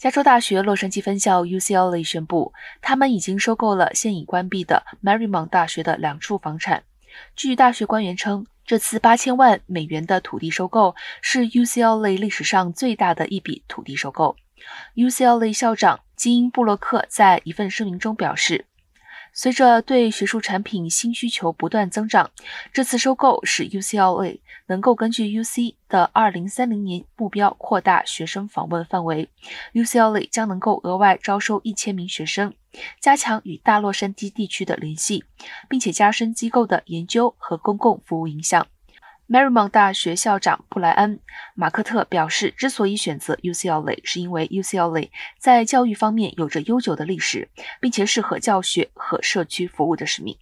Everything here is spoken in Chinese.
加州大学洛杉矶分校 UCLA 宣布，他们已经收购了现已关闭的 Marymount 大学的两处房产。据大学官员称，这次八千万美元的土地收购是 UCLA 历史上最大的一笔土地收购。UCLA 校长金布洛克在一份声明中表示。随着对学术产品新需求不断增长，这次收购使 UCLA 能够根据 UC 的2030年目标扩大学生访问范围。UCLA 将能够额外招收一千名学生，加强与大洛杉矶地区的联系，并且加深机构的研究和公共服务影响。Marymount 大学校长布莱恩·马克特表示，之所以选择 UCLA，是因为 UCLA 在教育方面有着悠久的历史，并且适合教学和社区服务的使命。